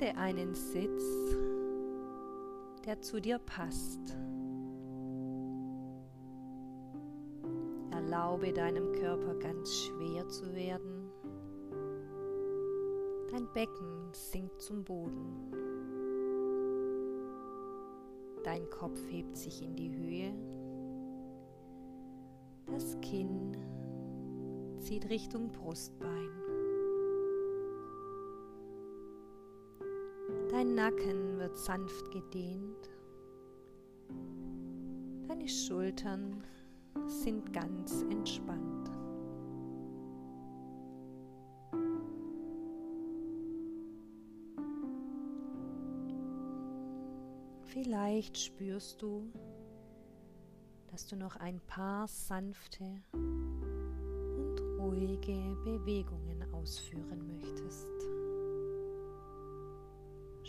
Finde einen Sitz, der zu dir passt. Erlaube deinem Körper ganz schwer zu werden. Dein Becken sinkt zum Boden. Dein Kopf hebt sich in die Höhe. Das Kinn zieht Richtung Brustbein. Nacken wird sanft gedehnt. Deine Schultern sind ganz entspannt. Vielleicht spürst du, dass du noch ein paar sanfte und ruhige Bewegungen ausführen möchtest.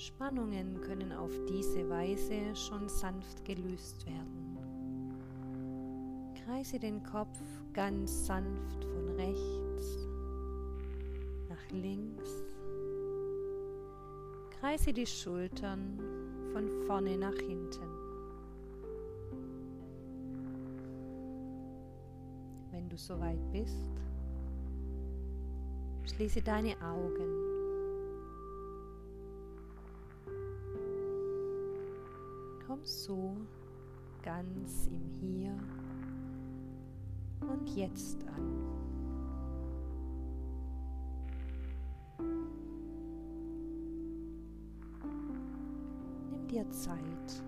Spannungen können auf diese Weise schon sanft gelöst werden. Kreise den Kopf ganz sanft von rechts nach links. Kreise die Schultern von vorne nach hinten. Wenn du soweit bist, schließe deine Augen. So ganz im Hier und Jetzt an. Nimm dir Zeit.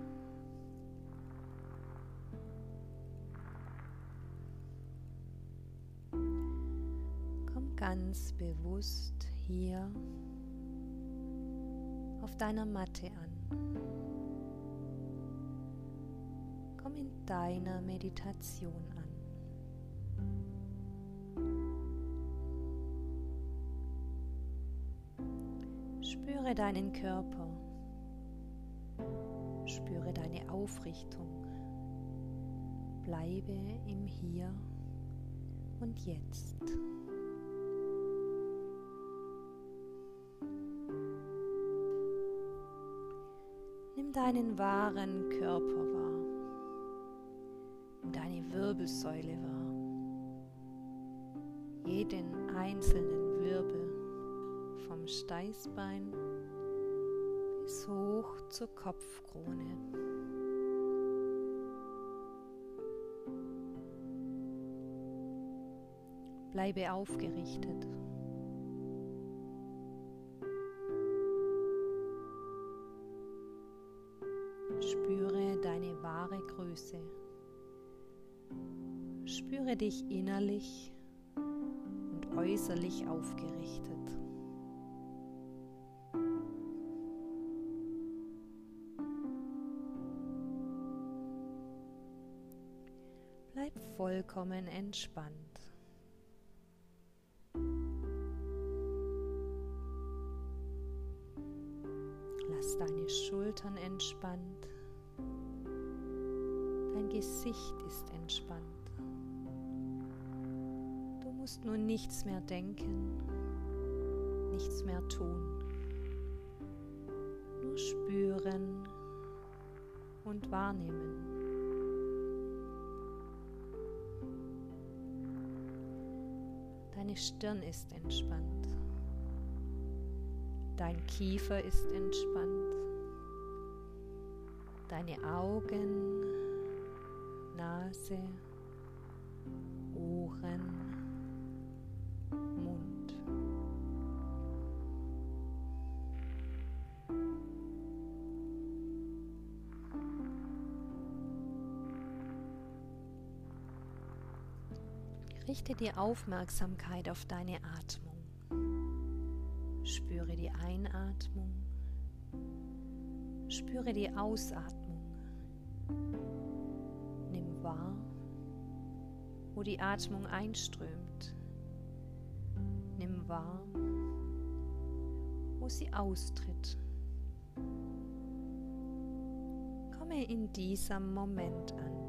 Komm ganz bewusst hier auf deiner Matte an. Komm in deiner Meditation an. Spüre deinen Körper. Spüre deine Aufrichtung. Bleibe im Hier und Jetzt. Nimm deinen wahren Körper Wirbelsäule wahr. Jeden einzelnen Wirbel vom Steißbein bis hoch zur Kopfkrone. Bleibe aufgerichtet. Dich innerlich und äußerlich aufgerichtet. Bleib vollkommen entspannt. Lass deine Schultern entspannt. Dein Gesicht ist entspannt. Musst nun nichts mehr denken, nichts mehr tun. Nur spüren und wahrnehmen. Deine Stirn ist entspannt. Dein Kiefer ist entspannt. Deine Augen, Nase, Richte die Aufmerksamkeit auf deine Atmung. Spüre die Einatmung. Spüre die Ausatmung. Nimm wahr, wo die Atmung einströmt. Nimm wahr, wo sie austritt. Komme in diesem Moment an.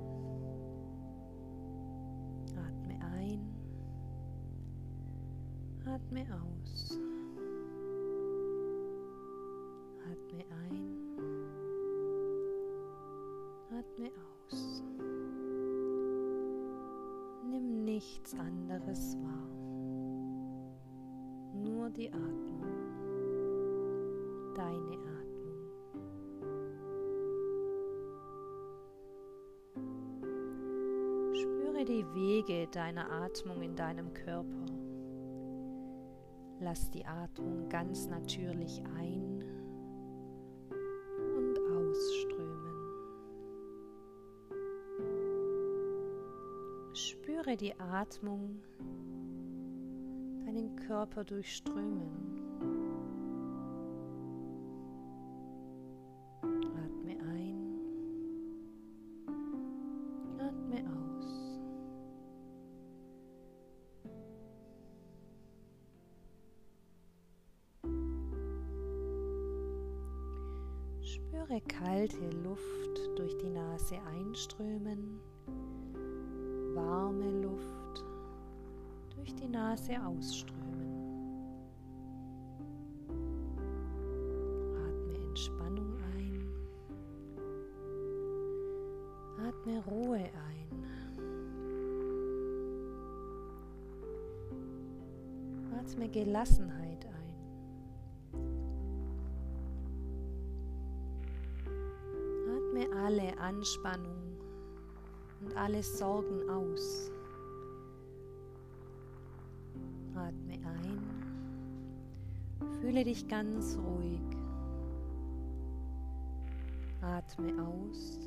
Atme aus. Atme ein. Atme aus. Nimm nichts anderes wahr. Nur die Atmung. Deine Atmung. Spüre die Wege deiner Atmung in deinem Körper. Lass die Atmung ganz natürlich ein und ausströmen. Spüre die Atmung deinen Körper durchströmen. Spüre kalte Luft durch die Nase einströmen, warme Luft durch die Nase ausströmen. Atme Entspannung ein, atme Ruhe ein. Atme Gelassenheit ein. alle Anspannung und alle Sorgen aus. Atme ein, fühle dich ganz ruhig. Atme aus,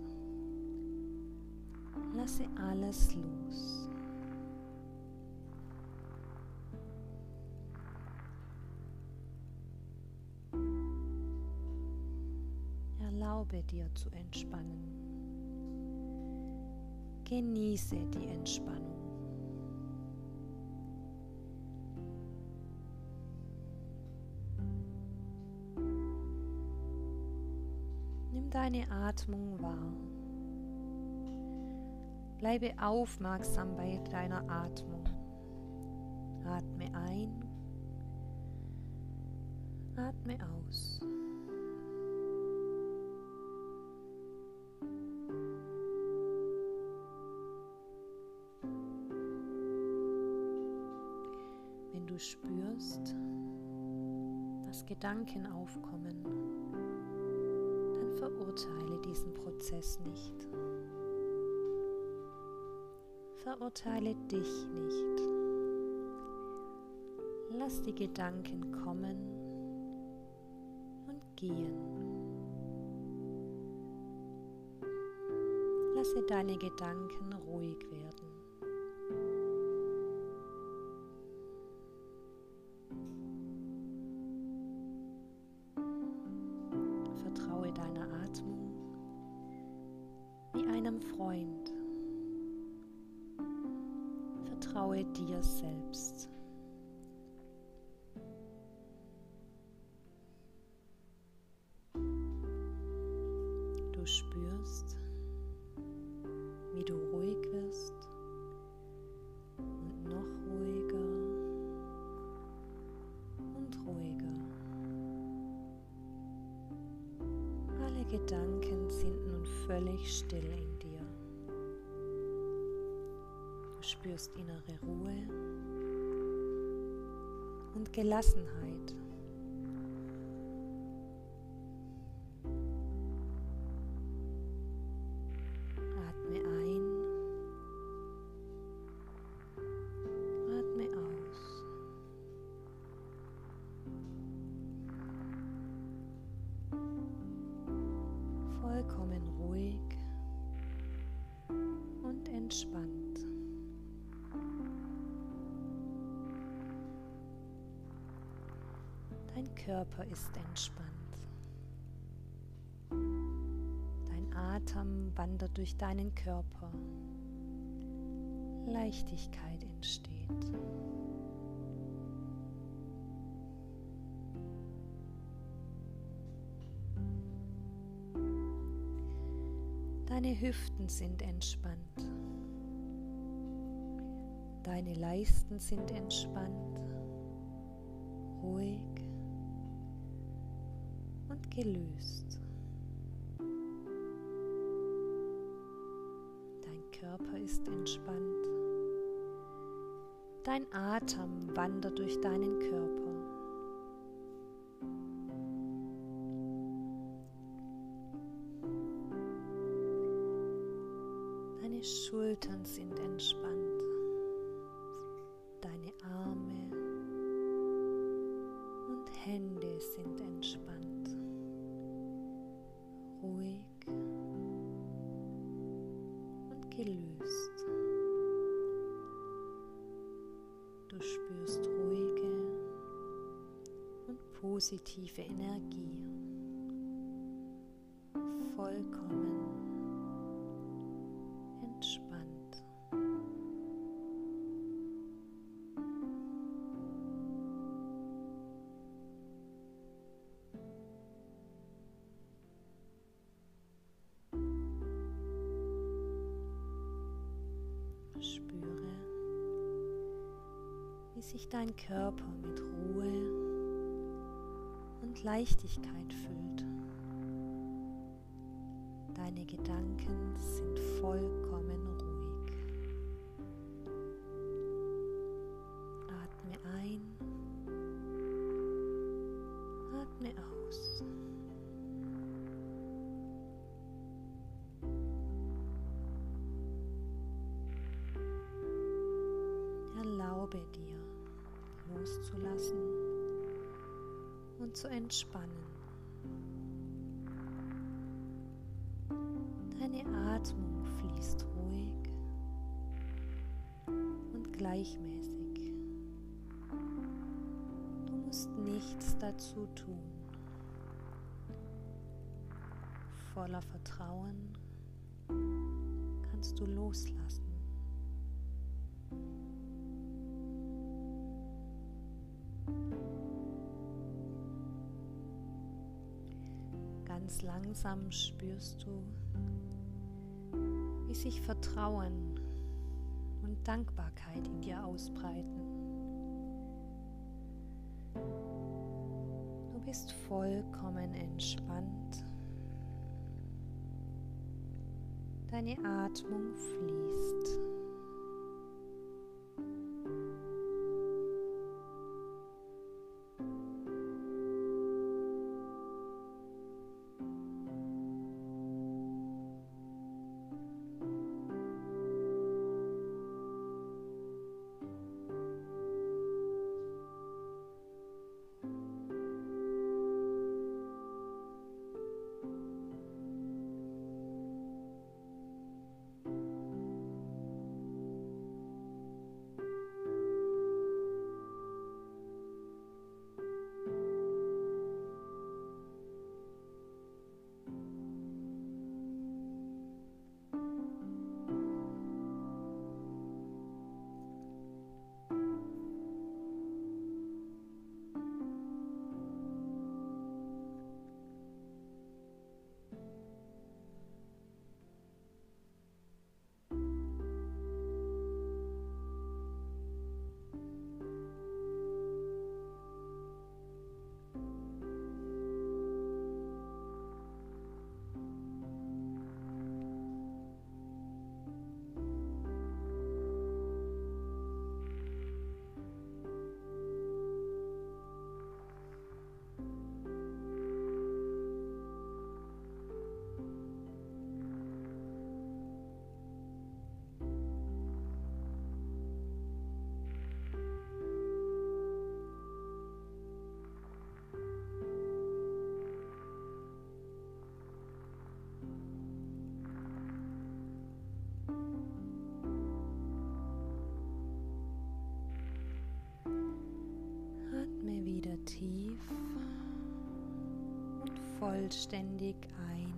lasse alles los. Erlaube dir zu entspannen. Genieße die Entspannung. Nimm deine Atmung wahr. Bleibe aufmerksam bei deiner Atmung. Atme ein, atme aus. Spürst, dass Gedanken aufkommen, dann verurteile diesen Prozess nicht. Verurteile dich nicht. Lass die Gedanken kommen und gehen. Lasse deine Gedanken ruhig werden. Vertraue dir selbst. Spürst innere Ruhe und Gelassenheit. Vollkommen ruhig und entspannt. Körper ist entspannt. Dein Atem wandert durch deinen Körper. Leichtigkeit entsteht. Deine Hüften sind entspannt. Deine Leisten sind entspannt, ruhig und gelöst. Dein Körper ist entspannt. Dein Atem wandert durch deinen Körper. Deine Schultern sind entspannt. Vollkommen entspannt. Spüre, wie sich dein Körper mit Ruhe und Leichtigkeit füllt. Deine Gedanken sind vollkommen ruhig. Atme ein, atme aus. Erlaube dir loszulassen und zu entspannen. Deine Atmung fließt ruhig und gleichmäßig. Du musst nichts dazu tun. Voller Vertrauen kannst du loslassen. Ganz langsam spürst du, sich Vertrauen und Dankbarkeit in dir ausbreiten. Du bist vollkommen entspannt. Deine Atmung fließt. Vollständig ein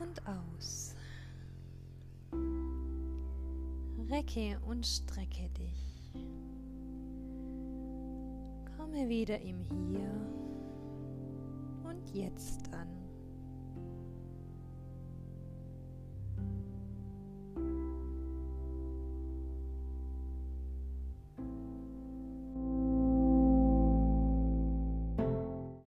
und aus. Recke und strecke dich. Komme wieder im Hier und Jetzt an.